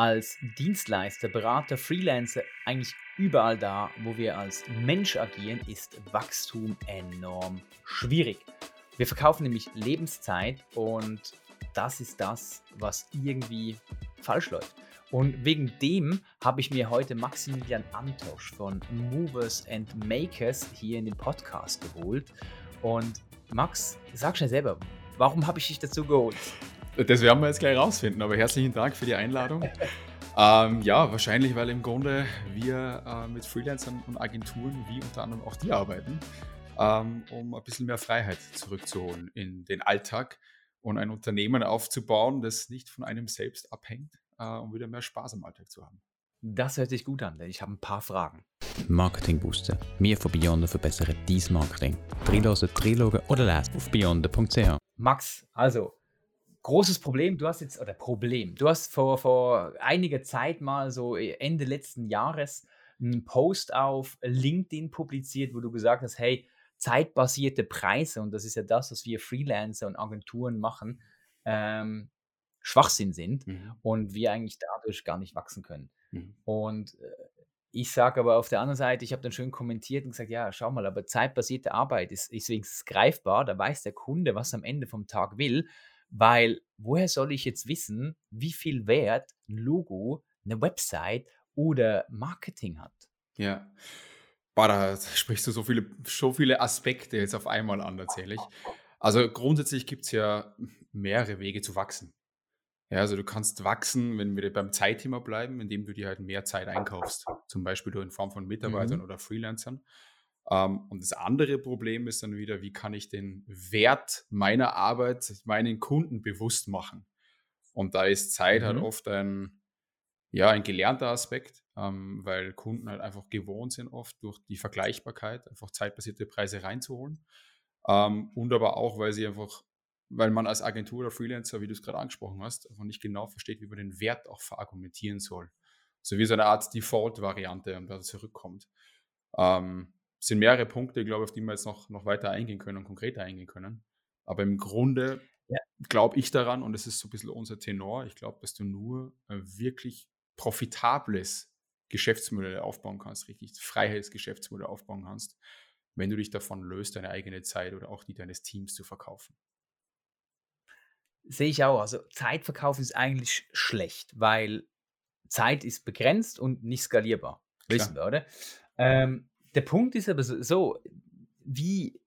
als Dienstleister, Berater, Freelancer, eigentlich überall da, wo wir als Mensch agieren, ist Wachstum enorm schwierig. Wir verkaufen nämlich Lebenszeit und das ist das, was irgendwie falsch läuft. Und wegen dem habe ich mir heute Maximilian Antosch von Movers and Makers hier in den Podcast geholt. Und Max, sag schnell selber, warum habe ich dich dazu geholt? Das werden wir jetzt gleich rausfinden, aber herzlichen Dank für die Einladung. ähm, ja, wahrscheinlich, weil im Grunde wir äh, mit Freelancern und Agenturen wie unter anderem auch die arbeiten, ähm, um ein bisschen mehr Freiheit zurückzuholen in den Alltag und ein Unternehmen aufzubauen, das nicht von einem selbst abhängt, äh, um wieder mehr Spaß im Alltag zu haben. Das hört sich gut an, denn ich habe ein paar Fragen. Marketing Booster. Wir von Beyonder verbessern dein Marketing. Drilose, Trilogen oder lesen auf beyonder.ch. Max, also großes Problem, du hast jetzt, oder Problem, du hast vor, vor einiger Zeit mal so äh, Ende letzten Jahres einen Post auf LinkedIn publiziert, wo du gesagt hast, hey, zeitbasierte Preise, und das ist ja das, was wir Freelancer und Agenturen machen, ähm, Schwachsinn sind mhm. und wir eigentlich dadurch gar nicht wachsen können. Mhm. Und äh, ich sage aber auf der anderen Seite, ich habe dann schön kommentiert und gesagt, ja, schau mal, aber zeitbasierte Arbeit ist, ist wenigstens greifbar, da weiß der Kunde, was er am Ende vom Tag will weil woher soll ich jetzt wissen, wie viel Wert ein Logo, eine Website oder Marketing hat? Ja. Boah, da sprichst du so viele, so viele Aspekte jetzt auf einmal an, erzähle ich. Also grundsätzlich gibt es ja mehrere Wege zu wachsen. Ja, also du kannst wachsen, wenn wir beim Zeitthema bleiben, indem du dir halt mehr Zeit einkaufst. Zum Beispiel in Form von Mitarbeitern mhm. oder Freelancern. Ähm, und das andere Problem ist dann wieder, wie kann ich den Wert meiner Arbeit meinen Kunden bewusst machen? Und da ist Zeit halt mhm. halt oft ein, ja, ein gelernter Aspekt, ähm, weil Kunden halt einfach gewohnt sind, oft durch die Vergleichbarkeit einfach zeitbasierte Preise reinzuholen. Ähm, und aber auch, weil sie einfach, weil man als Agentur oder Freelancer, wie du es gerade angesprochen hast, einfach nicht genau versteht, wie man den Wert auch verargumentieren soll. So wie so eine Art Default-Variante, um da zurückkommt. Ähm, sind mehrere Punkte, glaube ich, auf die wir jetzt noch, noch weiter eingehen können und konkreter eingehen können. Aber im Grunde ja. glaube ich daran, und das ist so ein bisschen unser Tenor, ich glaube, dass du nur ein wirklich profitables Geschäftsmodell aufbauen kannst, richtig Freiheitsgeschäftsmodell aufbauen kannst, wenn du dich davon löst, deine eigene Zeit oder auch die deines Teams zu verkaufen. Sehe ich auch. Also Zeitverkauf ist eigentlich schlecht, weil Zeit ist begrenzt und nicht skalierbar. Wissen wir, oder? Ähm, der Punkt ist aber so, wie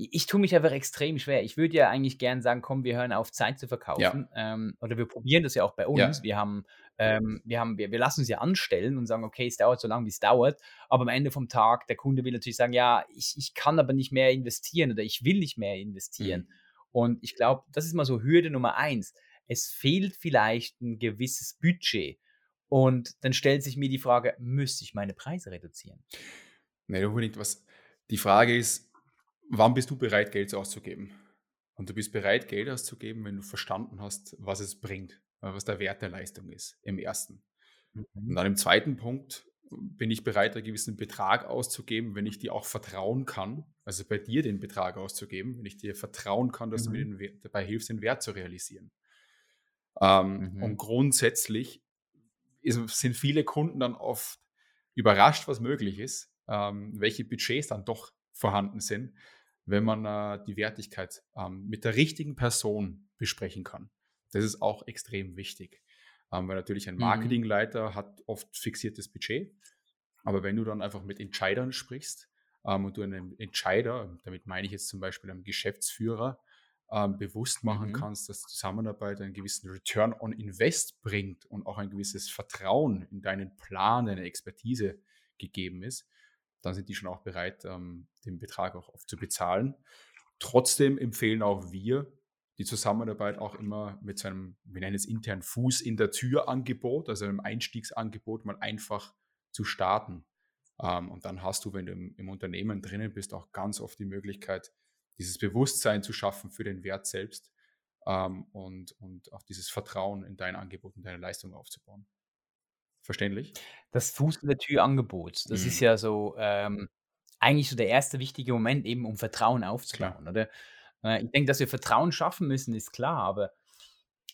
ich tue mich einfach extrem schwer. Ich würde ja eigentlich gern sagen, komm, wir hören auf, Zeit zu verkaufen. Ja. Ähm, oder wir probieren das ja auch bei uns. Ja. Wir haben, ähm, wir haben, wir, wir lassen uns ja anstellen und sagen, okay, es dauert so lange, wie es dauert. Aber am Ende vom Tag, der Kunde will natürlich sagen, ja, ich, ich kann aber nicht mehr investieren oder ich will nicht mehr investieren. Mhm. Und ich glaube, das ist mal so Hürde Nummer eins. Es fehlt vielleicht ein gewisses Budget. Und dann stellt sich mir die Frage, müsste ich meine Preise reduzieren? Nein, unbedingt was. Die Frage ist, wann bist du bereit, Geld auszugeben? Und du bist bereit, Geld auszugeben, wenn du verstanden hast, was es bringt, äh, was der Wert der Leistung ist, im ersten. Mhm. Und dann im zweiten Punkt bin ich bereit, einen gewissen Betrag auszugeben, wenn ich dir auch vertrauen kann, also bei dir den Betrag auszugeben, wenn ich dir vertrauen kann, dass mhm. du mir den, dabei hilfst, den Wert zu realisieren. Ähm, mhm. Und grundsätzlich ist, sind viele Kunden dann oft überrascht, was möglich ist, ähm, welche Budgets dann doch vorhanden sind, wenn man äh, die Wertigkeit ähm, mit der richtigen Person besprechen kann. Das ist auch extrem wichtig. Ähm, weil natürlich ein mhm. Marketingleiter mhm. hat oft fixiertes Budget. Aber wenn du dann einfach mit Entscheidern sprichst ähm, und du einen Entscheider, damit meine ich jetzt zum Beispiel einen Geschäftsführer, ähm, bewusst machen mhm. kannst, dass Zusammenarbeit einen gewissen Return on Invest bringt und auch ein gewisses Vertrauen in deinen Plan, deine Expertise gegeben ist, dann sind die schon auch bereit, ähm, den Betrag auch oft zu bezahlen. Trotzdem empfehlen auch wir die Zusammenarbeit auch immer mit so einem, wir nennen es intern Fuß in der Tür Angebot, also einem Einstiegsangebot mal einfach zu starten. Ähm, und dann hast du, wenn du im, im Unternehmen drinnen bist, auch ganz oft die Möglichkeit, dieses Bewusstsein zu schaffen für den Wert selbst ähm, und, und auch dieses Vertrauen in dein Angebot und deine Leistung aufzubauen. Verständlich? Das Fuß in der Tür Angebot, das mhm. ist ja so ähm, eigentlich so der erste wichtige Moment, eben um Vertrauen aufzubauen, oder? Äh, ich denke, dass wir Vertrauen schaffen müssen, ist klar, aber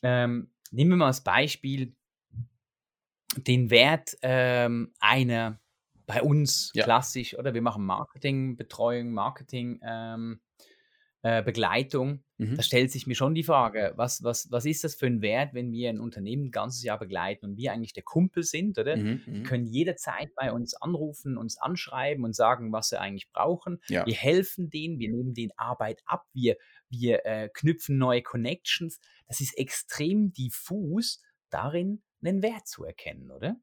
ähm, nehmen wir mal als Beispiel, den Wert ähm, einer bei uns Ja. klassisch, oder wir machen Marketingbetreuung, Marketing ähm, äh, Begleitung. Mhm. Da stellt sich mir schon die Frage, was, was, was ist das für ein Wert, wenn wir ein Unternehmen ein ganzes Jahr begleiten und wir eigentlich der Kumpel sind, oder? Mhm. Die Mhm. können jederzeit bei uns anrufen, uns anschreiben und sagen, was sie eigentlich brauchen. Ja. Wir helfen denen, wir nehmen denen Arbeit ab, wir, wir äh, knüpfen neue Connections. Das ist extrem diffus, darin einen Wert zu erkennen, oder?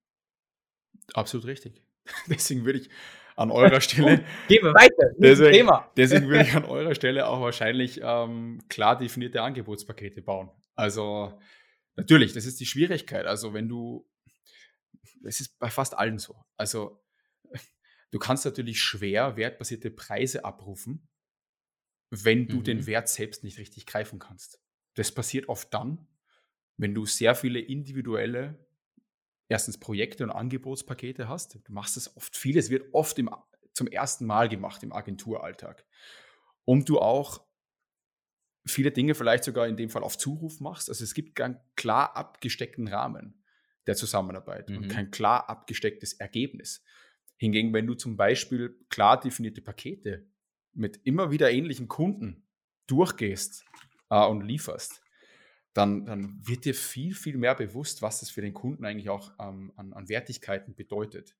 Absolut richtig. Deswegen würde ich an eurer Stelle Gehen wir weiter. Deswegen, Thema. deswegen würde ich an eurer Stelle auch wahrscheinlich ähm, klar definierte Angebotspakete bauen. Also natürlich, das ist die Schwierigkeit. Also wenn du, es ist bei fast allen so. Also du kannst natürlich schwer wertbasierte Preise abrufen, wenn du den Mhm. Wert selbst nicht richtig greifen kannst. Das passiert oft dann, wenn du sehr viele individuelle, erstens Projekte und Angebotspakete hast. Du machst es oft viel, es wird oft im, zum ersten Mal gemacht im Agenturalltag. Und du auch viele Dinge vielleicht sogar in dem Fall auf Zuruf machst. Also es gibt keinen klar abgesteckten Rahmen der Zusammenarbeit und Mhm. kein klar abgestecktes Ergebnis. Hingegen, wenn du zum Beispiel klar definierte Pakete mit immer wieder ähnlichen Kunden durchgehst äh, und lieferst, dann, dann wird dir viel, viel mehr bewusst, was das für den Kunden eigentlich auch ähm, an, an Wertigkeiten bedeutet.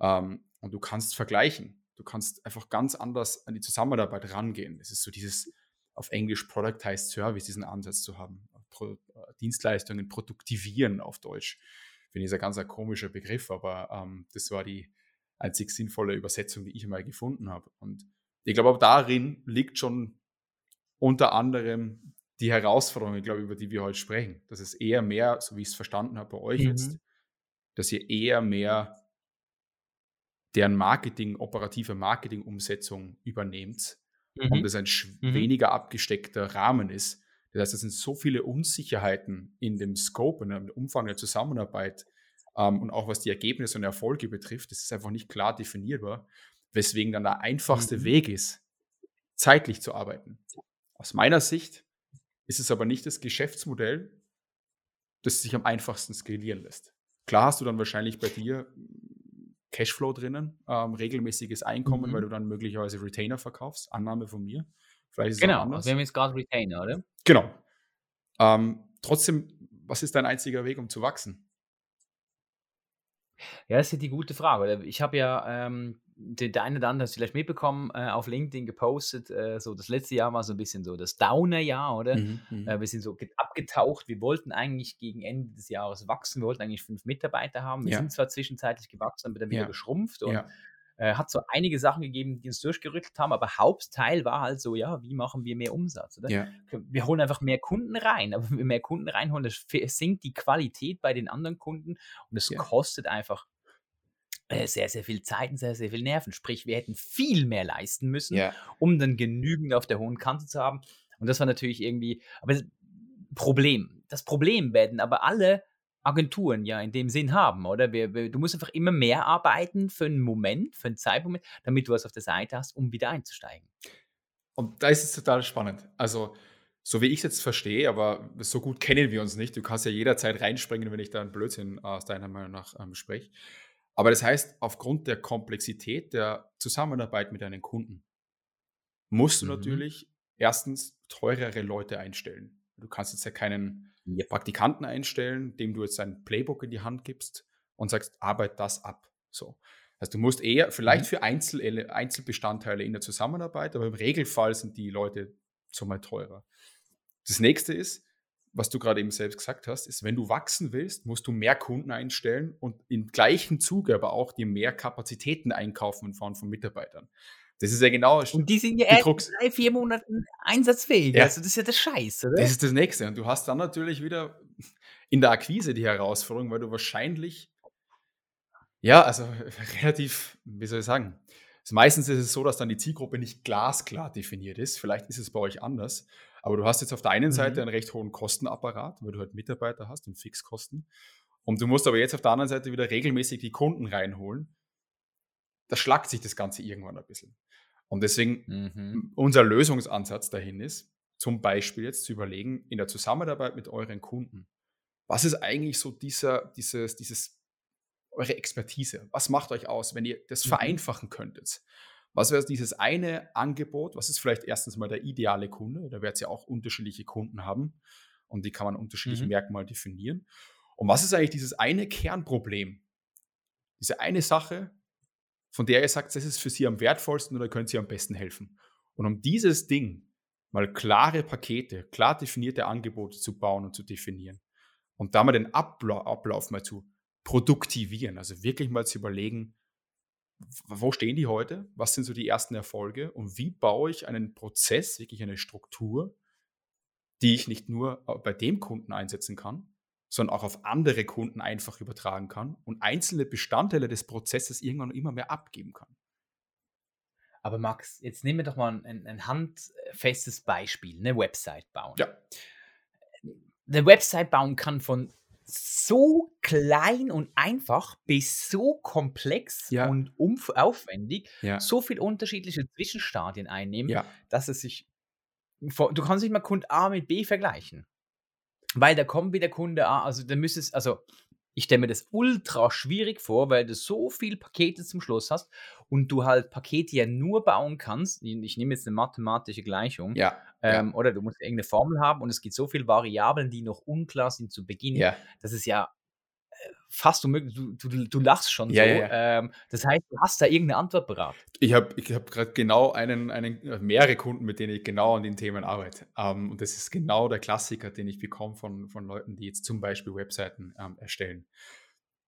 Ähm, und du kannst vergleichen. Du kannst einfach ganz anders an die Zusammenarbeit rangehen. Es ist so dieses auf Englisch Productized Service, diesen Ansatz zu haben. Pro, äh, Dienstleistungen produktivieren auf Deutsch. Finde ich ein ganz ein komischer Begriff, aber ähm, das war die einzig sinnvolle Übersetzung, die ich mal gefunden habe. Und ich glaube, darin liegt schon unter anderem die Herausforderung, ich glaube, über die wir heute sprechen. Dass es eher mehr, so wie ich es verstanden habe bei euch Mhm. jetzt, dass ihr eher mehr deren Marketing, operative Marketing-Umsetzung übernehmt und Mhm. das ein Mhm. weniger abgesteckter Rahmen ist. Das heißt, es sind so viele Unsicherheiten in dem Scope und im Umfang der Zusammenarbeit ähm, und auch was die Ergebnisse und Erfolge betrifft, das ist einfach nicht klar definierbar, weswegen dann der einfachste Mhm. Weg ist, zeitlich zu arbeiten. Aus meiner Sicht ist es aber nicht das Geschäftsmodell, das sich am einfachsten skalieren lässt. Klar hast du dann wahrscheinlich bei dir mm, Cashflow drinnen, ähm, regelmäßiges Einkommen, Mhm. weil du dann möglicherweise Retainer verkaufst. Annahme von mir. Genau, also wir haben jetzt gerade Retainer, oder? Genau. Ähm, trotzdem, was ist dein einziger Weg, um zu wachsen? Ja, das ist ja die gute Frage. Ich habe ja, ähm, der, der eine oder andere hat es vielleicht mitbekommen, äh, auf LinkedIn gepostet, äh, so das letzte Jahr war so ein bisschen so das Downer-Jahr, oder? Mhm, mhm. Äh, wir sind so ge- abgetaucht. Wir wollten eigentlich gegen Ende des Jahres wachsen. Wir wollten eigentlich fünf Mitarbeiter haben. Wir Ja. sind zwar zwischenzeitlich gewachsen, aber dann wieder Ja. geschrumpft und ja, äh, hat so einige Sachen gegeben, die uns durchgerüttelt haben, aber Hauptteil war halt so, ja, wie machen wir mehr Umsatz, oder? Wir holen einfach mehr Kunden rein, aber wenn wir mehr Kunden reinholen, das sinkt die Qualität bei den anderen Kunden und es kostet einfach sehr, sehr viel Zeit und sehr, sehr viel Nerven. Sprich, wir hätten viel mehr leisten müssen, ja. um dann genügend auf der hohen Kante zu haben. Und das war natürlich irgendwie, aber das Problem. Das Problem werden aber alle Agenturen ja in dem Sinn haben, oder? Wir, wir, du musst einfach immer mehr arbeiten für einen Moment, für einen Zeitmoment, damit du was auf der Seite hast, um wieder einzusteigen. Und da ist es total spannend. Also, so wie ich es jetzt verstehe, aber so gut kennen wir uns nicht. Du kannst ja jederzeit reinspringen, wenn ich da einen Blödsinn aus deiner Meinung nach ähm, spreche. Aber das heißt, aufgrund der Komplexität der Zusammenarbeit mit deinen Kunden musst du Mhm. natürlich erstens teurere Leute einstellen. Du kannst jetzt ja keinen Ja. Praktikanten einstellen, dem du jetzt ein Playbook in die Hand gibst und sagst, arbeit das ab. So. Also du musst eher, vielleicht Mhm. für Einzel Einzelbestandteile in der Zusammenarbeit, aber im Regelfall sind die Leute so mal teurer. Das nächste ist, was du gerade eben selbst gesagt hast, ist, wenn du wachsen willst, musst du mehr Kunden einstellen und im gleichen Zuge aber auch dir mehr Kapazitäten einkaufen in Form von Mitarbeitern. Das ist ja genau Und die sind ja erst in drei, vier Monaten einsatzfähig. Ja. Also das ist ja der Scheiß, oder? Das ist das Nächste. Und du hast dann natürlich wieder in der Akquise die Herausforderung, weil du wahrscheinlich, ja, also relativ, wie soll ich sagen, also meistens ist es so, dass dann die Zielgruppe nicht glasklar definiert ist. Vielleicht ist es bei euch anders. Aber du hast jetzt auf der einen Mhm. Seite einen recht hohen Kostenapparat, weil du halt Mitarbeiter hast und Fixkosten. Und du musst aber jetzt auf der anderen Seite wieder regelmäßig die Kunden reinholen. Da schlagt sich das Ganze irgendwann ein bisschen. Und deswegen Mhm. unser Lösungsansatz dahin ist, zum Beispiel jetzt zu überlegen, in der Zusammenarbeit mit euren Kunden, was ist eigentlich so dieser, dieses, dieses eure Expertise? Was macht euch aus, wenn ihr das Mhm. vereinfachen könntet? Was wäre dieses eine Angebot? Was ist vielleicht erstens mal der ideale Kunde? Da wird es ja auch unterschiedliche Kunden haben und die kann man unterschiedliche Mhm. Merkmale definieren. Und was ist eigentlich dieses eine Kernproblem? Diese eine Sache, von der ihr sagt, das ist für sie am wertvollsten oder könnt sie am besten helfen. Und um dieses Ding mal klare Pakete, klar definierte Angebote zu bauen und zu definieren und da mal den Abla Ablauf mal zu produktivieren, also wirklich mal zu überlegen, wo stehen die heute, was sind so die ersten Erfolge und wie baue ich einen Prozess, wirklich eine Struktur, die ich nicht nur äh, bei dem Kunden einsetzen kann, sondern auch auf andere Kunden einfach übertragen kann und einzelne Bestandteile des Prozesses irgendwann immer mehr abgeben kann. Aber Max, jetzt nehmen wir doch mal ein, ein handfestes Beispiel, eine Website bauen. Ja. Eine Website bauen kann von so klein und einfach bis so komplex Ja. und aufwendig, Ja. so viel unterschiedliche Zwischenstadien einnehmen, Ja. dass es sich. Du kannst nicht mal Kunde A mit B vergleichen. Weil da kommt wieder Kunde A, also da müsstest, also ich stelle mir das ultra schwierig vor, weil du so viele Pakete zum Schluss hast und du halt Pakete ja nur bauen kannst. Ich, nehme jetzt eine mathematische Gleichung. Ja. Ähm, Oder du musst irgendeine Formel haben und es gibt so viele Variablen, die noch unklar sind zu Beginn. Ja. Das ist ja fast unmöglich. Du, du, du lachst schon Ja, so. ja, Ähm, das heißt, du hast da irgendeine Antwort parat. Ich habe ich hab gerade genau einen, einen, äh, mehrere Kunden, mit denen ich genau an den Themen arbeite. Ähm, und das ist genau der Klassiker, den ich bekomme von, von Leuten, die jetzt zum Beispiel Webseiten ähm, erstellen.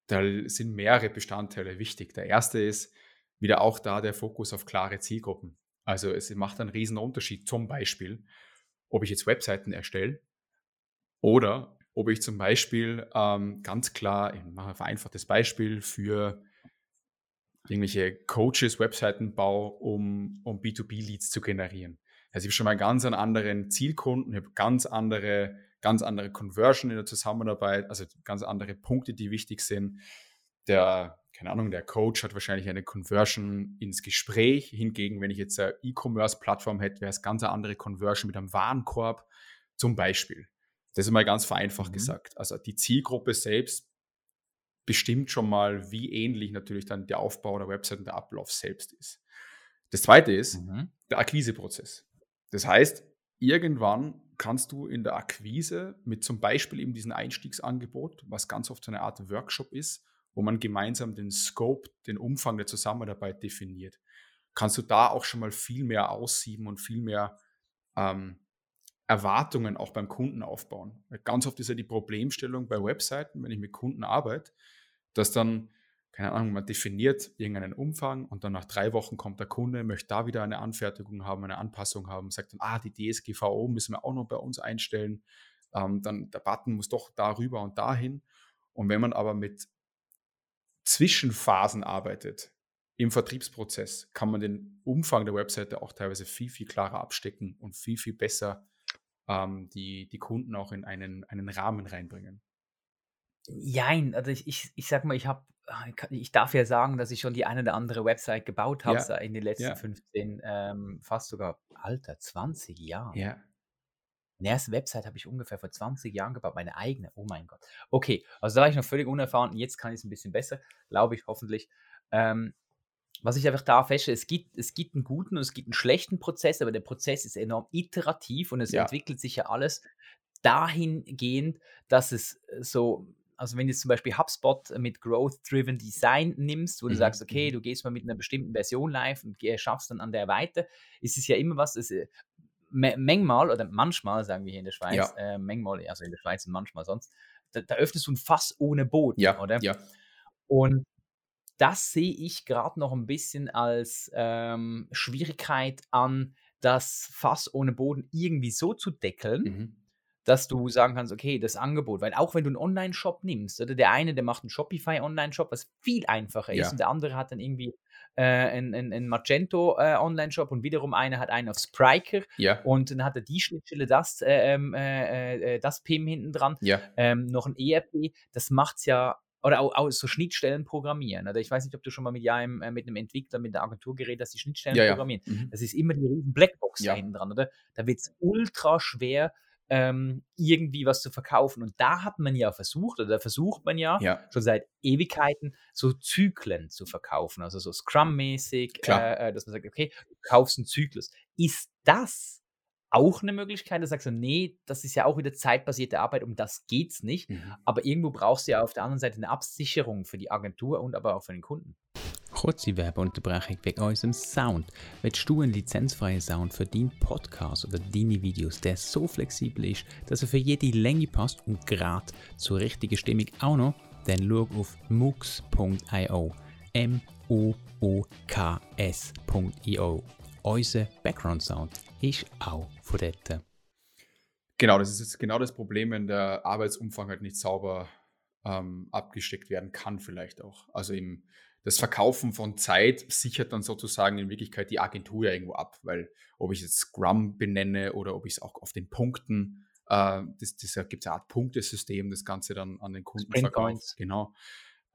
Da sind mehrere Bestandteile wichtig. Der erste ist wieder auch da der Fokus auf klare Zielgruppen. Also es macht einen riesen Unterschied, zum Beispiel, ob ich jetzt Webseiten erstelle oder ob ich zum Beispiel ähm, ganz klar, ich mache ein vereinfachtes Beispiel für irgendwelche Coaches, Webseiten baue, um, um B2B-Leads zu generieren. Also ich habe schon mal ganz einen anderen Zielkunden, ich habe ganz andere, ganz andere Conversion in der Zusammenarbeit, also ganz andere Punkte, die wichtig sind. Der, keine Ahnung, der Coach hat wahrscheinlich eine Conversion ins Gespräch. Hingegen, wenn ich jetzt eine E-Commerce-Plattform hätte, wäre es ganz eine andere Conversion mit einem Warenkorb zum Beispiel. Das ist mal ganz vereinfacht Mhm. gesagt. Also die Zielgruppe selbst bestimmt schon mal, wie ähnlich natürlich dann der Aufbau der Website und der Ablauf selbst ist. Das zweite ist Mhm. der Akquiseprozess. Das heißt, irgendwann kannst du in der Akquise mit zum Beispiel eben diesem Einstiegsangebot, was ganz oft so eine Art Workshop ist, wo man gemeinsam den Scope, den Umfang der Zusammenarbeit definiert, kannst du da auch schon mal viel mehr aussieben und viel mehr ähm, Erwartungen auch beim Kunden aufbauen. Weil ganz oft ist ja die Problemstellung bei Webseiten, wenn ich mit Kunden arbeite, dass dann, keine Ahnung, man definiert irgendeinen Umfang und dann nach drei Wochen kommt der Kunde, möchte da wieder eine Anfertigung haben, eine Anpassung haben, sagt dann, ah, die DSGVO müssen wir auch noch bei uns einstellen. Ähm, dann der Button muss doch darüber und dahin. Und wenn man aber mit Zwischenphasen arbeitet im Vertriebsprozess, kann man den Umfang der Webseite auch teilweise viel, viel klarer abstecken und viel, viel besser ähm, die, die Kunden auch in einen, einen Rahmen reinbringen. Jein, also ich, ich, ich sag mal, ich habe, ich darf ja sagen, dass ich schon die eine oder andere Website gebaut habe Ja, in den letzten ja. 15, ähm, fast sogar, Alter, 20 Jahren. Ja. Meine erste Website habe ich ungefähr vor 20 Jahren gebaut, meine eigene. Oh mein Gott. Okay, also da war ich noch völlig unerfahren. Jetzt kann ich es ein bisschen besser, glaube ich, hoffentlich. Ähm, was ich einfach da feststelle, es gibt, es gibt einen guten und es gibt einen schlechten Prozess, aber der Prozess ist enorm iterativ und es Ja. entwickelt sich ja alles dahingehend, dass es äh, so, also wenn du jetzt zum Beispiel HubSpot mit Growth-Driven Design nimmst, wo du Mhm, sagst, okay, mhm. du gehst mal mit einer bestimmten Version live und schaffst dann an der weiter, ist es ja immer was, es, äh, manchmal oder manchmal, sagen wir hier in der Schweiz, Ja. äh, manchmal, also in der Schweiz und manchmal sonst, da, da öffnest du ein Fass ohne Boden, Ja, oder? ja. Und das sehe ich gerade noch ein bisschen als ähm, Schwierigkeit an, das Fass ohne Boden irgendwie so zu deckeln, Mhm. dass du sagen kannst, okay, das Angebot, weil auch wenn du einen Online-Shop nimmst, oder der eine, der macht einen Shopify-Online-Shop, was viel einfacher Ja. ist, und der andere hat dann irgendwie äh, einen, einen, einen Magento-Online-Shop und wiederum einer hat einen auf Spriker Ja, und dann hat er die Schnittstelle, das, äh, ähm, äh, äh, das PIM hinten dran, ja, ähm, noch ein ERP, das macht's ja, oder auch, auch so Schnittstellen programmieren. Oder ich weiß nicht, ob du schon mal mit, ja, äh, mit einem Entwickler, mit der Agentur geredet hast, die Schnittstellen ja, ja. programmieren. Mhm. Das ist immer die riesen Blackbox da hinten dran, oder? Da wird es ultra schwer, ähm, irgendwie was zu verkaufen. Und da hat man ja versucht, oder da versucht man ja, Ja. schon seit Ewigkeiten, so Zyklen zu verkaufen. Also so Scrum-mäßig, äh, äh, dass man sagt, okay, du kaufst einen Zyklus. Ist das auch eine Möglichkeit? Da sagst du, nee, das ist ja auch wieder zeitbasierte Arbeit, um das geht's nicht. Mhm. Aber irgendwo brauchst du ja auf der anderen Seite eine Absicherung für die Agentur und aber auch für den Kunden. Kurze Werbeunterbrechung wegen unserem Sound. Willst du einen lizenzfreien Sound für deinen Podcast oder deine Videos, der so flexibel ist, dass er für jede Länge passt und gerade zur richtigen Stimmung auch noch? Dann schau auf mux.io. M-O-O-K-S.io. Unser Background Sound ist auch von dort. Genau, das ist jetzt genau das Problem, wenn der Arbeitsumfang halt nicht sauber ähm, abgesteckt werden kann, vielleicht auch. Also eben das Verkaufen von Zeit sichert dann sozusagen in Wirklichkeit die Agentur ja irgendwo ab, weil ob ich jetzt Scrum benenne oder ob ich es auch auf den Punkten, äh, das, das gibt eine Art Punktesystem, das Ganze dann an den Kunden verkauft. Genau.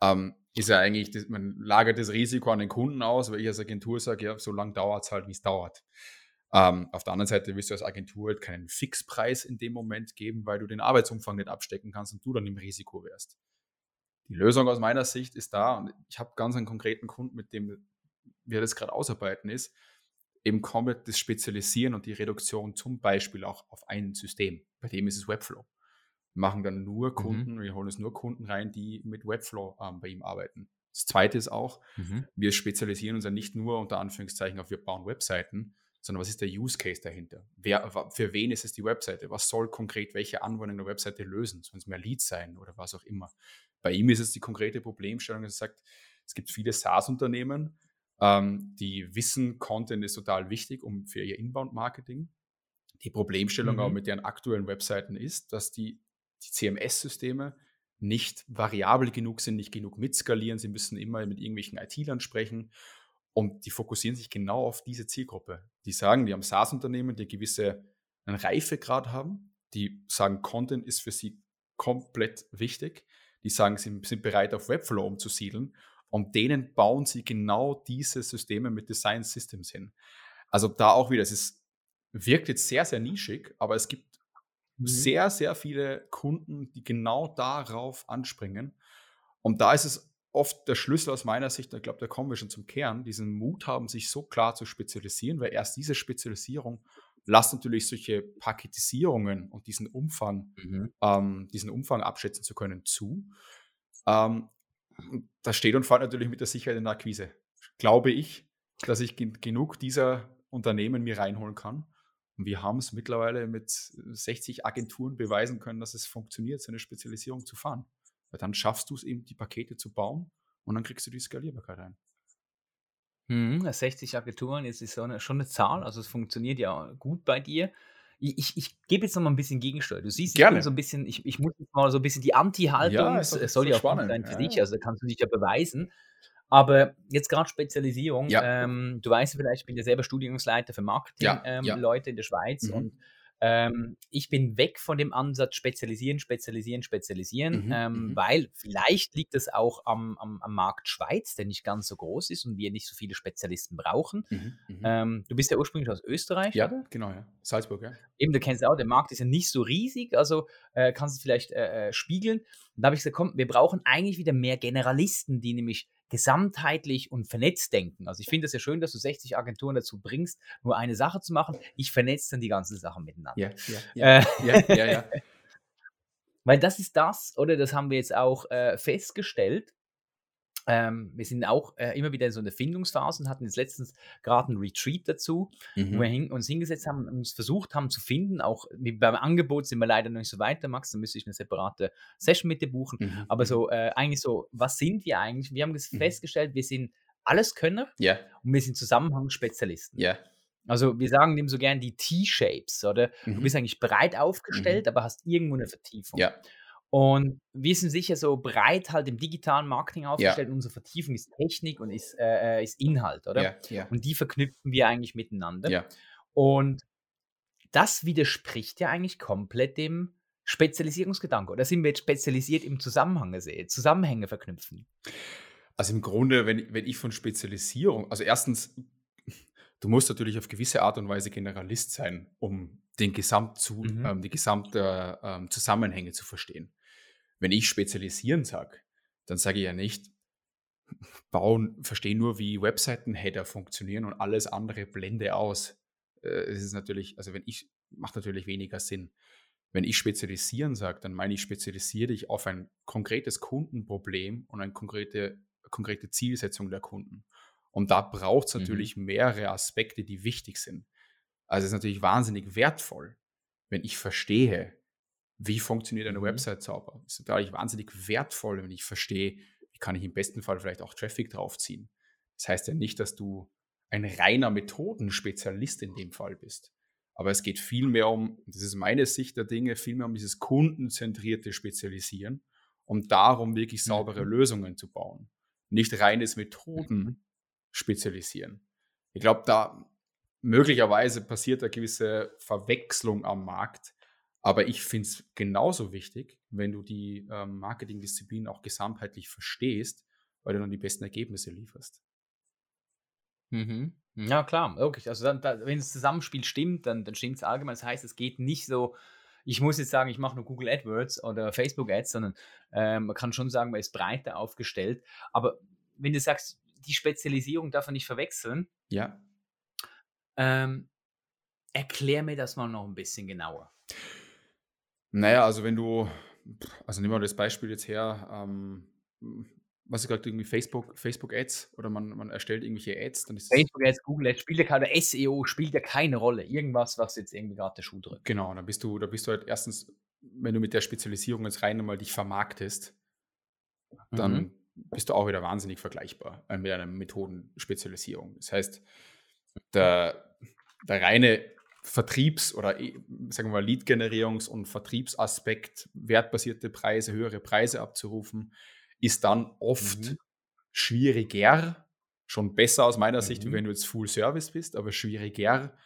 Ähm, ist ja eigentlich, das, man lagert das Risiko an den Kunden aus, weil ich als Agentur sage, ja, so lange dauert es halt, wie es dauert. Ähm, auf der anderen Seite willst du als Agentur halt keinen Fixpreis in dem Moment geben, weil du den Arbeitsumfang nicht abstecken kannst und du dann im Risiko wärst. Die Lösung aus meiner Sicht ist da und ich habe ganz einen konkreten Kunden, mit dem wir das gerade ausarbeiten, ist eben komplett das Spezialisieren und die Reduktion zum Beispiel auch auf ein System. Bei dem ist es Webflow. Wir machen dann nur Mhm. Kunden, wir holen uns nur Kunden rein, die mit Webflow ähm, bei ihm arbeiten. Das zweite ist auch, Mhm. wir spezialisieren uns ja nicht nur unter Anführungszeichen auf, wir bauen Webseiten, sondern was ist der Use Case dahinter? Wer, für wen ist es die Webseite? Was soll konkret welche Anwendung der Webseite lösen? Sollen es mehr Leads sein oder was auch immer? Bei ihm ist es die konkrete Problemstellung, dass er sagt, es gibt viele SaaS-Unternehmen, ähm, die wissen, Content ist total wichtig um für ihr Inbound-Marketing. Die Problemstellung Mhm. aber mit deren aktuellen Webseiten ist, dass die, die CMS-Systeme nicht variabel genug sind, nicht genug mitskalieren. Sie müssen immer mit irgendwelchen IT-Lern sprechen. Und die fokussieren sich genau auf diese Zielgruppe. Die sagen, die haben SaaS-Unternehmen, die gewisse einen Reifegrad haben. Die sagen, Content ist für sie komplett wichtig. Die sagen, sie sind bereit, auf Webflow umzusiedeln. Und denen bauen sie genau diese Systeme mit Design Systems hin. Also da auch wieder, es ist, wirkt jetzt sehr, sehr nischig, aber es gibt Mhm. sehr, sehr viele Kunden, die genau darauf anspringen. Und da ist es oft der Schlüssel aus meiner Sicht, ich glaube, da kommen wir schon zum Kern, diesen Mut haben, sich so klar zu spezialisieren, weil erst diese Spezialisierung lasst natürlich solche Paketisierungen und diesen Umfang, Mhm. ähm, diesen Umfang abschätzen zu können, zu. Ähm, das steht und fällt natürlich mit der Sicherheit in der Akquise. Glaube ich, dass ich gen- genug dieser Unternehmen mir reinholen kann. Und wir haben es mittlerweile mit 60 Agenturen beweisen können, dass es funktioniert, so eine Spezialisierung zu fahren. Weil dann schaffst du es eben, die Pakete zu bauen und dann kriegst du die Skalierbarkeit ein. Mhm, 60 Agenturen ist, ist so eine, schon eine Zahl, also es funktioniert ja gut bei dir. Ich, ich, ich gebe jetzt noch mal ein bisschen Gegensteuer. Du siehst, ich Gerne. so ein bisschen, ich, ich muss jetzt mal so ein bisschen die Anti-Haltung, Ja, es soll ja auch gut spannend, sein für ja. dich, also da kannst du dich ja beweisen. Aber jetzt gerade Spezialisierung, Ja. ähm, du weißt ja vielleicht, ich bin ja selber Studiengangsleiter für Marketing, Ja, ähm, in der Schweiz Mhm. und ähm, ich bin weg von dem Ansatz spezialisieren, spezialisieren, spezialisieren, Mhm, ähm, mhm. weil vielleicht liegt es auch am, am, am Markt Schweiz, der nicht ganz so groß ist und wir nicht so viele Spezialisten brauchen. Mhm, mhm. Ähm, du bist ja ursprünglich aus Österreich, ja, oder? genau, ja. Salzburg, ja. Eben, du kennst auch, der Markt ist ja nicht so riesig, also äh, kannst du es vielleicht äh, äh, spiegeln. Und da habe ich gesagt, komm, wir brauchen eigentlich wieder mehr Generalisten, die nämlich gesamtheitlich und vernetzt denken. Also ich finde es ja schön, dass du 60 Agenturen dazu bringst, nur eine Sache zu machen. Ich vernetze dann die ganzen Sachen miteinander. Ja, ja, ja. Äh, ja, ja, ja. weil das ist das, oder das haben wir jetzt auch äh, festgestellt. Ähm, wir sind auch äh, immer wieder in so einer Findungsphase und hatten jetzt letztens gerade einen Retreat dazu, wo wir Mhm. hin, uns hingesetzt haben und uns versucht haben zu finden. Auch beim Angebot sind wir leider noch nicht so weiter, Max. Da müsste ich eine separate Session mit dir buchen. Mhm, Aber mhm. so, äh, eigentlich so, was sind wir eigentlich? Wir haben Mhm. festgestellt, wir sind Alleskönner Ja, und wir sind Zusammenhangsspezialisten. ja. Also wir sagen dem so gern die T-Shapes, oder? Du Mhm. bist eigentlich breit aufgestellt, aber hast irgendwo eine Vertiefung. Ja, Und wir sind sicher so breit halt im digitalen Marketing aufgestellt. Unsere Vertiefung ist Technik und ist, äh, äh, ist Inhalt, oder? ja, ja. Und die verknüpfen wir eigentlich miteinander. Ja, Und das widerspricht ja eigentlich komplett dem Spezialisierungsgedanke. Oder sind wir jetzt spezialisiert im Zusammenhang sehen, Zusammenhänge verknüpfen? Also im Grunde, wenn, wenn ich von Spezialisierung, also erstens, du musst natürlich auf gewisse Art und Weise Generalist sein, um den Gesamtzu Mhm. ähm, die gesamte ähm, Zusammenhänge zu verstehen. Wenn ich spezialisieren sage, dann sage ich ja nicht, bauen, verstehe nur, wie Webseiten-Header funktionieren und alles andere blende aus. Äh, es ist natürlich, also wenn ich, macht natürlich weniger Sinn. Wenn ich spezialisieren sage, dann meine ich, spezialisiere dich auf ein konkretes Kundenproblem und eine konkrete, konkrete Zielsetzung der Kunden. Und da braucht es Mhm. natürlich mehrere Aspekte, die wichtig sind. Also es ist natürlich wahnsinnig wertvoll, wenn ich verstehe, wie funktioniert eine Mhm. Website sauber. Es ist natürlich wahnsinnig wertvoll, wenn ich verstehe, wie kann ich im besten Fall vielleicht auch Traffic draufziehen. Das heißt ja nicht, dass du ein reiner Methodenspezialist in dem Fall bist. Aber es geht vielmehr um, das ist meine Sicht der Dinge, vielmehr um dieses kundenzentrierte Spezialisieren und darum, wirklich saubere Mhm. Lösungen zu bauen. Nicht reines Methoden spezialisieren. Ich glaube, da möglicherweise passiert eine gewisse Verwechslung am Markt. Aber ich finde es genauso wichtig, wenn du die ähm, Marketingdisziplin auch gesamtheitlich verstehst, weil du dann die besten Ergebnisse lieferst. Mhm. Ja, klar, wirklich. Also dann, da, wenn das Zusammenspiel stimmt, dann, dann stimmt es allgemein. Das heißt, es geht nicht so, ich muss jetzt sagen, ich mache nur Google AdWords oder Facebook Ads, sondern ähm, man kann schon sagen, man ist breiter aufgestellt. Aber wenn du sagst, die Spezialisierung darf man nicht verwechseln, Ja. ähm, erklär mir das mal noch ein bisschen genauer. Naja, also wenn du, also nehmen wir das Beispiel jetzt her, ähm, was ich gerade irgendwie Facebook, Facebook Ads oder man, man erstellt irgendwelche Ads, dann ist das, Facebook Ads, Google Ads spielt ja keine, SEO spielt ja keine Rolle. Irgendwas, was jetzt irgendwie gerade der Schuh drückt. genau, dann bist du, da bist du halt erstens, wenn du mit der Spezialisierung jetzt rein einmal dich vermarktest, dann Mhm. Bist du auch wieder wahnsinnig vergleichbar äh, mit einer Methodenspezialisierung. Das heißt, der, der reine Vertriebs- oder eh, sagen wir mal Lead-Generierungs- und Vertriebsaspekt, wertbasierte Preise, höhere Preise abzurufen, ist dann oft Mhm. schwieriger, schon besser aus meiner Sicht, wie Mhm. wenn du jetzt Full Service bist, aber schwieriger,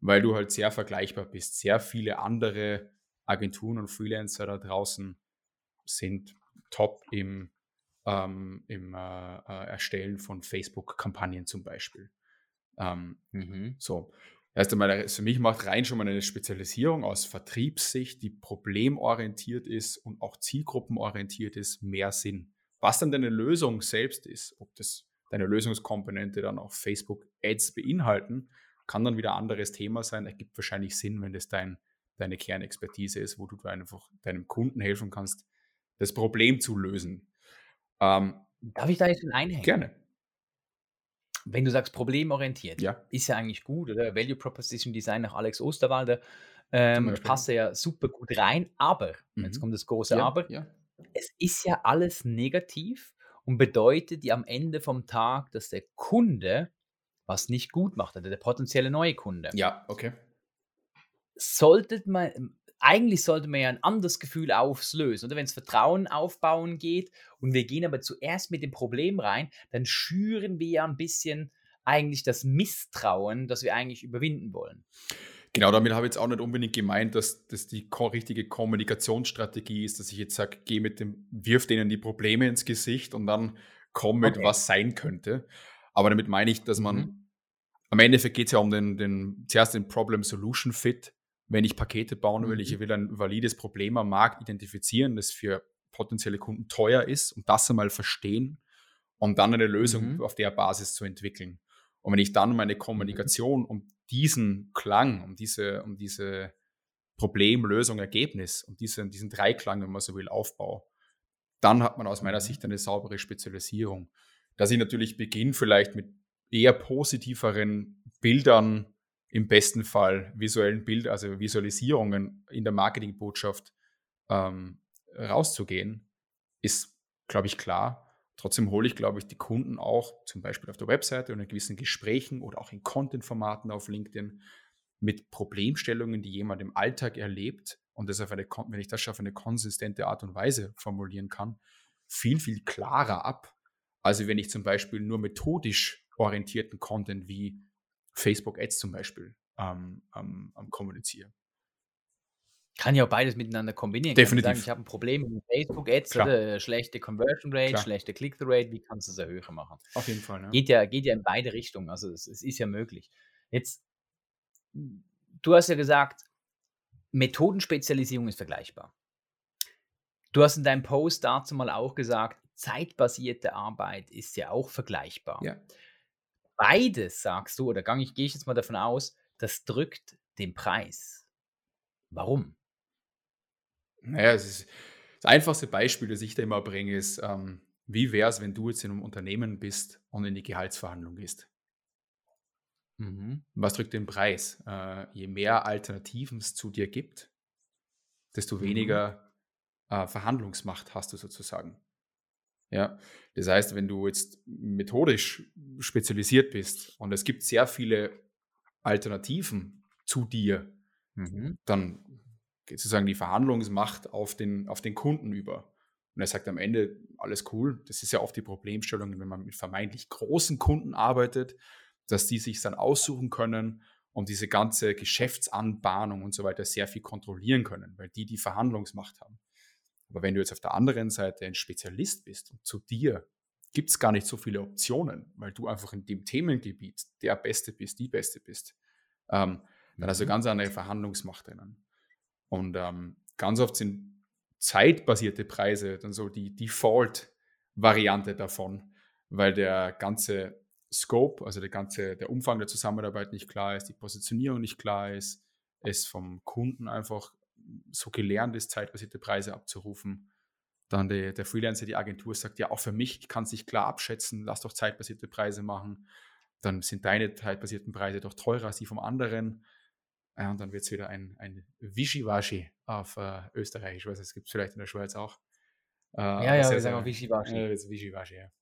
weil du halt sehr vergleichbar bist. Sehr viele andere Agenturen und Freelancer da draußen sind top im, ähm, im äh, äh, Erstellen von Facebook-Kampagnen zum Beispiel. Ähm, Mhm. so. Erst einmal, für mich macht rein schon mal eine Spezialisierung aus Vertriebssicht, die problemorientiert ist und auch zielgruppenorientiert ist, mehr Sinn. Was dann deine Lösung selbst ist, ob das deine Lösungskomponente dann auch Facebook Ads beinhalten, kann dann wieder ein anderes Thema sein. Ergibt wahrscheinlich Sinn, wenn das dein, deine Kernexpertise ist, wo du einfach deinem Kunden helfen kannst, das Problem zu lösen. Ähm, Darf ich da jetzt einhängen? gerne. Wenn du sagst problemorientiert, Ja. ist ja eigentlich gut, oder? Value Proposition Design nach Alex Osterwalder ähm, passt ja super gut rein, aber, jetzt Mhm. kommt das große ja, Aber, ja. es ist ja alles negativ und bedeutet ja am Ende vom Tag, dass der Kunde was nicht gut macht, oder der potenzielle neue Kunde. ja, okay. Sollte man, eigentlich sollte man ja ein anderes Gefühl auslösen, oder? Wenn es Vertrauen aufbauen geht und wir gehen aber zuerst mit dem Problem rein, dann schüren wir ja ein bisschen eigentlich das Misstrauen, das wir eigentlich überwinden wollen. Genau, damit habe ich jetzt auch nicht unbedingt gemeint, dass das die richtige Kommunikationsstrategie ist, dass ich jetzt sage, geh mit dem, wirf denen die Probleme ins Gesicht und dann komm mit, Okay. was sein könnte. Aber damit meine ich, dass man, Mhm. am Endeffekt geht es ja um den, den, zuerst den Problem-Solution-Fit. Wenn ich Pakete bauen will, Mhm. ich will ein valides Problem am Markt identifizieren, das für potenzielle Kunden teuer ist und das einmal verstehen und dann eine Lösung Mhm. auf der Basis zu entwickeln. Und wenn ich dann meine Kommunikation um diesen Klang, um diese, um diese Problem, Lösung, Ergebnis, um diesen, diesen Dreiklang, wenn man so will, aufbaue, dann hat man aus meiner Mhm. Sicht eine saubere Spezialisierung. Dass ich natürlich beginne vielleicht mit eher positiveren Bildern, im besten Fall visuellen Bild, also Visualisierungen in der Marketingbotschaft ähm, rauszugehen, ist, glaube ich, klar. Trotzdem hole ich, glaube ich, die Kunden auch zum Beispiel auf der Webseite und in gewissen Gesprächen oder auch in Content-Formaten auf LinkedIn mit Problemstellungen, die jemand im Alltag erlebt und das auf eine, wenn ich das auf eine konsistente Art und Weise formulieren kann, viel, viel klarer ab, als wenn ich zum Beispiel nur methodisch orientierten Content wie Facebook Ads zum Beispiel ähm, ähm, ähm, kommuniziere. Kann ja auch beides miteinander kombinieren. Definitiv. Sagen, ich habe ein Problem mit Facebook Ads, Klar. oder? Schlechte Conversion Rate, Klar. schlechte Click-through Rate, wie kannst du es höher machen? Auf jeden Fall. Ja. Geht ja, geht ja in beide Richtungen. Also es, es ist ja möglich. Jetzt, du hast ja gesagt, Methodenspezialisierung ist vergleichbar. Du hast in deinem Post dazu mal auch gesagt, zeitbasierte Arbeit ist ja auch vergleichbar. Ja. Beides, sagst du, oder gehe ich, jetzt mal davon aus, das drückt den Preis. Warum? Naja, es ist das einfachste Beispiel, das ich da immer bringe, ist, ähm, wie wäre es, wenn du jetzt in einem Unternehmen bist und in die Gehaltsverhandlung gehst? Mhm. Was drückt den Preis? Äh, je mehr Alternativen es zu dir gibt, desto Mhm. weniger äh, Verhandlungsmacht hast du sozusagen. Ja, das heißt, wenn du jetzt methodisch spezialisiert bist und es gibt sehr viele Alternativen zu dir, Mhm. dann geht sozusagen die Verhandlungsmacht auf den, auf den Kunden über. Und er sagt am Ende, alles cool. Das ist ja oft die Problemstellung, wenn man mit vermeintlich großen Kunden arbeitet, dass die sich dann aussuchen können und diese ganze Geschäftsanbahnung und so weiter sehr viel kontrollieren können, weil die die Verhandlungsmacht haben. Aber wenn du jetzt auf der anderen Seite ein Spezialist bist und zu dir gibt es gar nicht so viele Optionen, weil du einfach in dem Themengebiet der Beste bist, die Beste bist, ähm, dann hast du Mhm. ganz andere Verhandlungsmacht drinnen. Und ähm, ganz oft sind zeitbasierte Preise dann so die Default-Variante davon, weil der ganze Scope, also der ganze, der Umfang der Zusammenarbeit nicht klar ist, die Positionierung nicht klar ist, es vom Kunden einfach so gelernt ist, zeitbasierte Preise abzurufen. Dann der, der Freelancer, die Agentur sagt, ja, auch für mich, ich kann es nicht klar abschätzen, lass doch zeitbasierte Preise machen. Dann sind deine zeitbasierten Preise doch teurer als die vom anderen. Ja, und dann wird es wieder ein, ein Wischiwaschi auf äh, Österreich. Ich weiß, es gibt es vielleicht in der Schweiz auch. Äh, Ja, ja, wir sagen auch Wischiwaschi. Äh, Wischiwaschi, ja.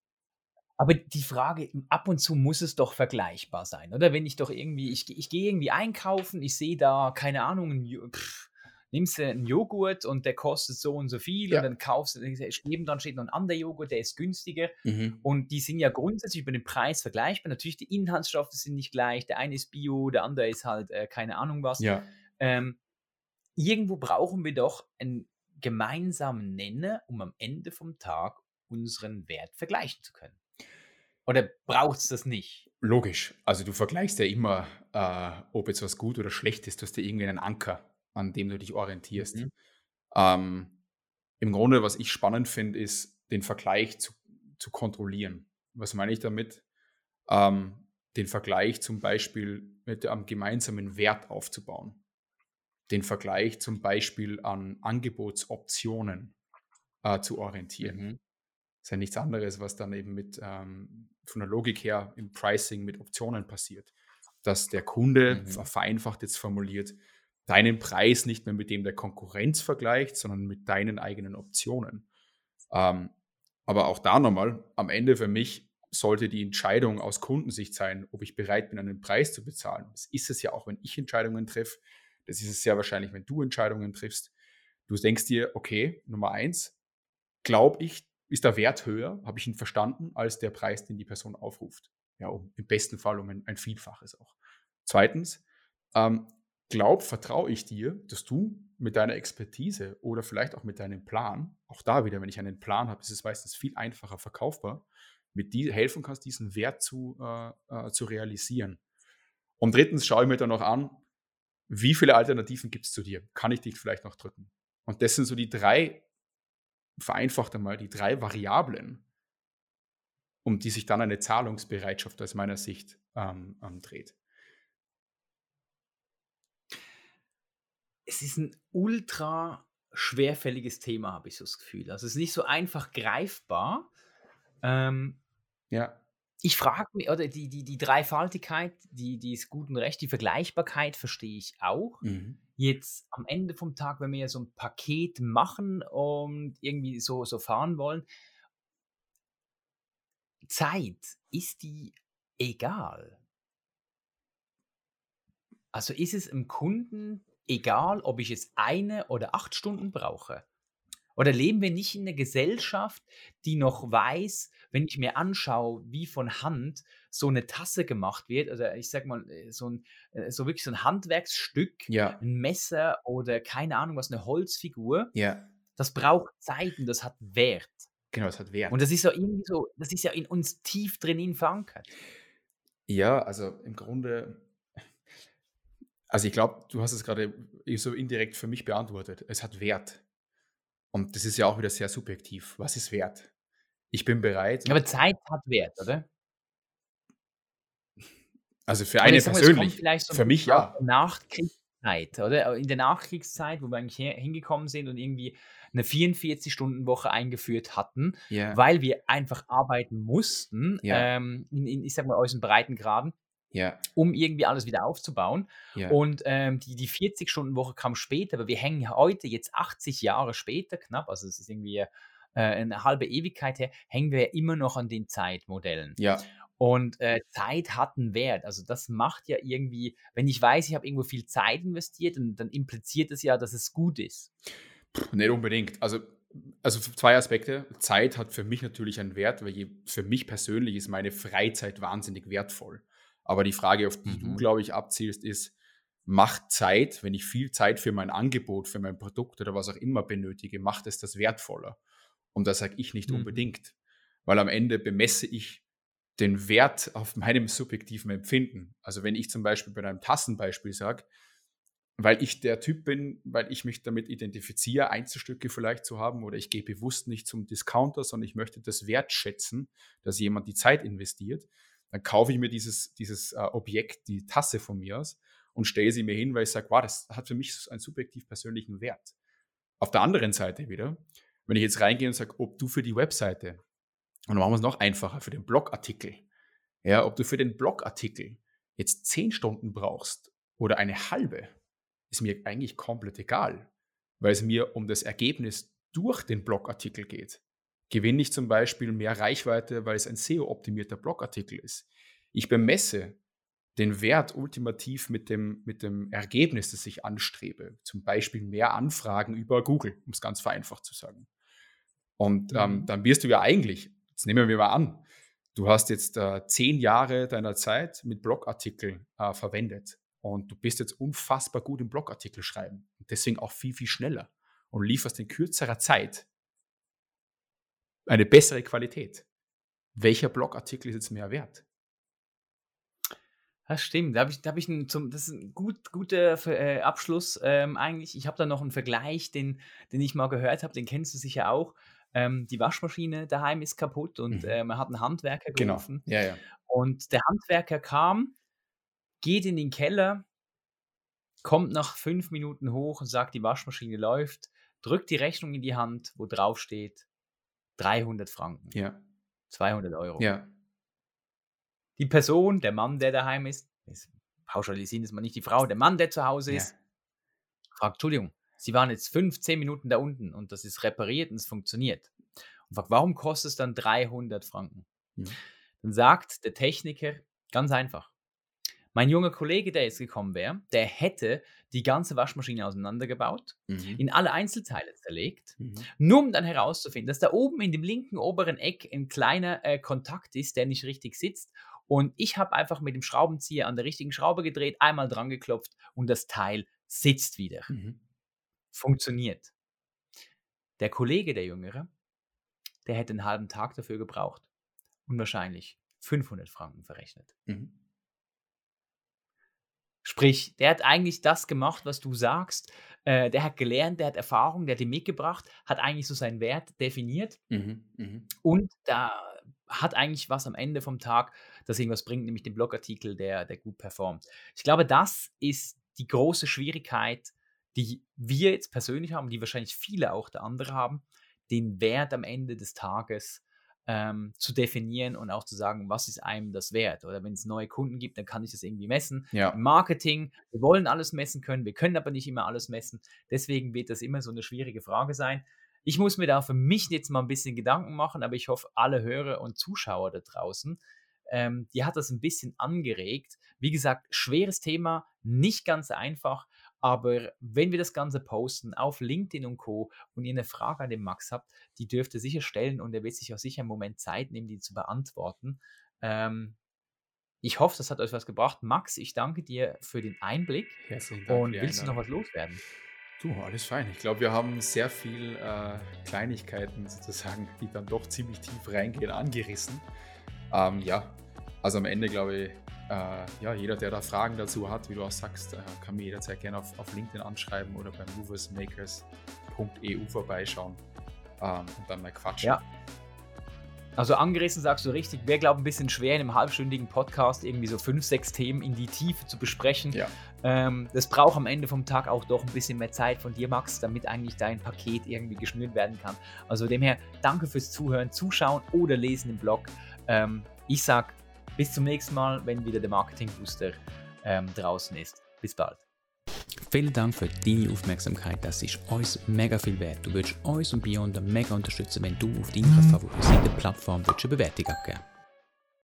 Aber die Frage, ab und zu muss es doch vergleichbar sein, oder? Wenn ich doch irgendwie, ich, ich gehe irgendwie einkaufen, ich sehe da, keine Ahnung, pff, nimmst du einen Joghurt und der kostet so und so viel Ja. und dann kaufst du, neben dann steht noch ein anderer Joghurt, der ist günstiger Mhm. und die sind ja grundsätzlich über den Preis vergleichbar. Natürlich, die Inhaltsstoffe sind nicht gleich, der eine ist Bio, der andere ist halt äh, keine Ahnung was. Ja, Ähm, irgendwo brauchen wir doch einen gemeinsamen Nenner, um am Ende vom Tag unseren Wert vergleichen zu können. Oder braucht es das nicht? logisch. Also du vergleichst ja immer, äh, ob jetzt was gut oder schlecht ist. Du hast ja irgendwie einen Anker, an dem du dich orientierst. Mhm. Ähm, Im Grunde, was ich spannend finde, ist, den Vergleich zu, zu kontrollieren. Was meine ich damit? Ähm, den Vergleich zum Beispiel mit einem gemeinsamen Wert aufzubauen. Den Vergleich zum Beispiel an Angebotsoptionen äh, zu orientieren. Mhm. ist ja nichts anderes, was dann eben mit ähm, von der Logik her im Pricing mit Optionen passiert. Dass der Kunde, Mhm. ver- vereinfacht jetzt formuliert, deinen Preis nicht mehr mit dem der Konkurrenz vergleicht, sondern mit deinen eigenen Optionen. Ähm, aber auch da nochmal, am Ende für mich sollte die Entscheidung aus Kundensicht sein, ob ich bereit bin, einen Preis zu bezahlen. Das ist es ja auch, wenn ich Entscheidungen treffe. Das ist es sehr wahrscheinlich, wenn du Entscheidungen triffst. Du denkst dir, okay, Nummer eins, glaube ich, ist der Wert höher, habe ich ihn verstanden, als der Preis, den die Person aufruft. Ja, um, im besten Fall um ein, ein Vielfaches auch. Zweitens, ähm, glaub, vertraue ich dir, dass du mit deiner Expertise oder vielleicht auch mit deinem Plan, auch da wieder, wenn ich einen Plan habe, ist es meistens viel einfacher verkaufbar, mit die helfen kannst, diesen Wert zu, äh, äh, zu realisieren. Und drittens schaue ich mir dann noch an, wie viele Alternativen gibt es zu dir? Kann ich dich vielleicht noch drücken? Und das sind so die drei, vereinfacht einmal, die drei Variablen, um die sich dann eine Zahlungsbereitschaft aus meiner Sicht ähm, ähm, dreht. Es ist ein ultra schwerfälliges Thema, habe ich so das Gefühl. Also es ist nicht so einfach greifbar. Ähm, Ja, ich frage mich, oder die, die, die Dreifaltigkeit, die, die ist gut und recht, die Vergleichbarkeit verstehe ich auch. mhm. Jetzt am Ende vom Tag, wenn wir ja so ein Paket machen und irgendwie so, so fahren wollen, Zeit, ist die egal? Also ist es dem Kunden egal, ob ich jetzt eine oder acht Stunden brauche? Oder leben wir nicht in einer Gesellschaft, die noch weiß, wenn ich mir anschaue, wie von Hand so eine Tasse gemacht wird, also ich sag mal, äh, so, ein, äh, so wirklich so ein Handwerksstück, ja, ein Messer oder keine Ahnung was, eine Holzfigur, ja, das braucht Zeit und das hat Wert. genau, es hat Wert. Und das ist ja irgendwie so, das ist ja in uns tief drinnen verankert. Ja, also im Grunde, Also ich glaube, du hast es gerade so indirekt für mich beantwortet. Es hat Wert. Und das ist ja auch wieder sehr subjektiv. Was ist Wert? Ich bin bereit. Aber Zeit hat Wert, oder? Also für eine persönlich. So für mich ja. Nachkriegszeit, oder? In der Nachkriegszeit, wo wir eigentlich hingekommen sind und irgendwie eine 44-Stunden-Woche eingeführt hatten, yeah. weil wir einfach arbeiten mussten, yeah. ähm, in, in, ich sag mal, aus den Breitengraden ja. um irgendwie alles wieder aufzubauen. Ja. Und ähm, die, die 40-Stunden-Woche kam später, aber wir hängen heute, jetzt 80 Jahre später knapp, also es ist irgendwie äh, eine halbe Ewigkeit her, hängen wir ja immer noch an den Zeitmodellen. Ja. Und äh, Zeit hat einen Wert. Also das macht ja irgendwie, wenn ich weiß, ich habe irgendwo viel Zeit investiert, dann, dann impliziert das ja, dass es gut ist. Nicht unbedingt. Also also zwei Aspekte. Zeit hat für mich natürlich einen Wert, weil je, für mich persönlich ist meine Freizeit wahnsinnig wertvoll. Aber die Frage, auf die mhm. du, glaube ich, abzielst, ist, macht Zeit, wenn ich viel Zeit für mein Angebot, für mein Produkt oder was auch immer benötige, macht es das wertvoller? Und da sage ich nicht mhm. unbedingt, weil am Ende bemesse ich den Wert auf meinem subjektiven Empfinden. Also wenn ich zum Beispiel bei einem Tassenbeispiel sage, weil ich der Typ bin, weil ich mich damit identifiziere, Einzelstücke vielleicht zu haben oder ich gehe bewusst nicht zum Discounter, sondern ich möchte das wertschätzen, dass jemand die Zeit investiert, dann kaufe ich mir dieses, dieses äh, Objekt, die Tasse von mir aus und stelle sie mir hin, weil ich sage, wow, das hat für mich einen subjektiv persönlichen Wert. Auf der anderen Seite wieder, wenn ich jetzt reingehe und sage, ob du für die Webseite, und dann machen wir es noch einfacher, für den Blogartikel, ja, ob du für den Blogartikel jetzt zehn Stunden brauchst oder eine halbe, ist mir eigentlich komplett egal, weil es mir um das Ergebnis durch den Blogartikel geht gewinne ich zum Beispiel mehr Reichweite, weil es ein SEO-optimierter Blogartikel ist. Ich bemesse den Wert ultimativ mit dem, mit dem Ergebnis, das ich anstrebe. Zum Beispiel mehr Anfragen über Google, um es ganz vereinfacht zu sagen. Und ähm, mhm. dann wirst du ja eigentlich, jetzt nehmen wir mal an, du hast jetzt äh, zehn Jahre deiner Zeit mit Blogartikeln äh, verwendet und du bist jetzt unfassbar gut im Blogartikel schreiben und deswegen auch viel, viel schneller und lieferst in kürzerer Zeit eine bessere Qualität. Welcher Blogartikel ist jetzt mehr wert? Das stimmt. Da habe ich, da hab ich ein, zum, das ist ein gut, guter äh, Abschluss ähm, eigentlich. Ich habe da noch einen Vergleich, den, den ich mal gehört habe, den kennst du sicher auch. Ähm, die Waschmaschine daheim ist kaputt und mhm. äh, man hat einen Handwerker genau. gerufen. Genau. Ja, ja. Und der Handwerker kam, geht in den Keller, kommt nach fünf Minuten hoch und sagt, die Waschmaschine läuft, drückt die Rechnung in die Hand, wo drauf steht 300 Franken. Ja. 200 Euro. Ja. Die Person, der Mann, der daheim ist, ist pauschalisieren ist man nicht die Frau, der Mann, der zu Hause ist, ja. fragt, Entschuldigung, Sie waren jetzt 15 Minuten da unten und das ist repariert und es funktioniert. Und fragt, warum kostet es dann 300 Franken? Mhm. Dann sagt der Techniker, ganz einfach, mein junger Kollege, der jetzt gekommen wäre, der hätte die ganze Waschmaschine auseinandergebaut, mhm. in alle Einzelteile zerlegt, mhm. nur um dann herauszufinden, dass da oben in dem linken oberen Eck ein kleiner äh, Kontakt ist, der nicht richtig sitzt. Und ich habe einfach mit dem Schraubenzieher an der richtigen Schraube gedreht, einmal dran geklopft und das Teil sitzt wieder. Mhm. Funktioniert. Der Kollege, der Jüngere, der hätte einen halben Tag dafür gebraucht und wahrscheinlich 500 Franken verrechnet. Mhm. Sprich, der hat eigentlich das gemacht, was du sagst. Äh, der hat gelernt, der hat Erfahrung, der hat die mitgebracht, hat eigentlich so seinen Wert definiert. Mhm, mh. Und da hat eigentlich was am Ende vom Tag, das irgendwas bringt, nämlich den Blogartikel, der, der gut performt. Ich glaube, das ist die große Schwierigkeit, die wir jetzt persönlich haben, die wahrscheinlich viele auch der andere haben, den Wert am Ende des Tages ähm, zu definieren und auch zu sagen, was ist einem das wert? Oder wenn es neue Kunden gibt, dann kann ich das irgendwie messen. Ja. Marketing, wir wollen alles messen können, wir können aber nicht immer alles messen. Deswegen wird das immer so eine schwierige Frage sein. Ich muss mir da für mich jetzt mal ein bisschen Gedanken machen, aber ich hoffe, alle Hörer und Zuschauer da draußen, ähm, die hat das ein bisschen angeregt. Wie gesagt, schweres Thema, nicht ganz einfach, aber wenn wir das Ganze posten auf LinkedIn und Co. und ihr eine Frage an den Max habt, die dürft ihr sicher stellen und er wird sich auch sicher einen Moment Zeit nehmen, die zu beantworten. Ähm, ich hoffe, das hat euch was gebracht. Max, ich danke dir für den Einblick. Herzlichen Dank. Und willst du noch was loswerden? Du, alles fein. Ich glaube, wir haben sehr viel äh, Kleinigkeiten sozusagen, die dann doch ziemlich tief reingehen, angerissen. Ähm, ja, also am Ende glaube ich, äh, ja, jeder, der da Fragen dazu hat, wie du auch sagst, äh, kann mir jederzeit gerne auf, auf LinkedIn anschreiben oder beim moversmakers.eu vorbeischauen ähm, und dann mal quatschen. Ja. Also angerissen sagst du richtig, wäre glaube ich ein bisschen schwer in einem halbstündigen Podcast irgendwie so fünf, sechs Themen in die Tiefe zu besprechen. Ja. Ähm, das braucht am Ende vom Tag auch doch ein bisschen mehr Zeit von dir, Max, damit eigentlich dein Paket irgendwie geschnürt werden kann. Also demher danke fürs Zuhören, Zuschauen oder Lesen im Blog. Ähm, ich sag bis zum nächsten Mal, wenn wieder der Marketing Booster ähm, draußen ist. Bis bald. Vielen Dank für deine Aufmerksamkeit, das ist uns mega viel wert. Du würdest uns und Beyond mega unterstützen, wenn du auf deiner favorisierten Plattform eine Bewertung abgeben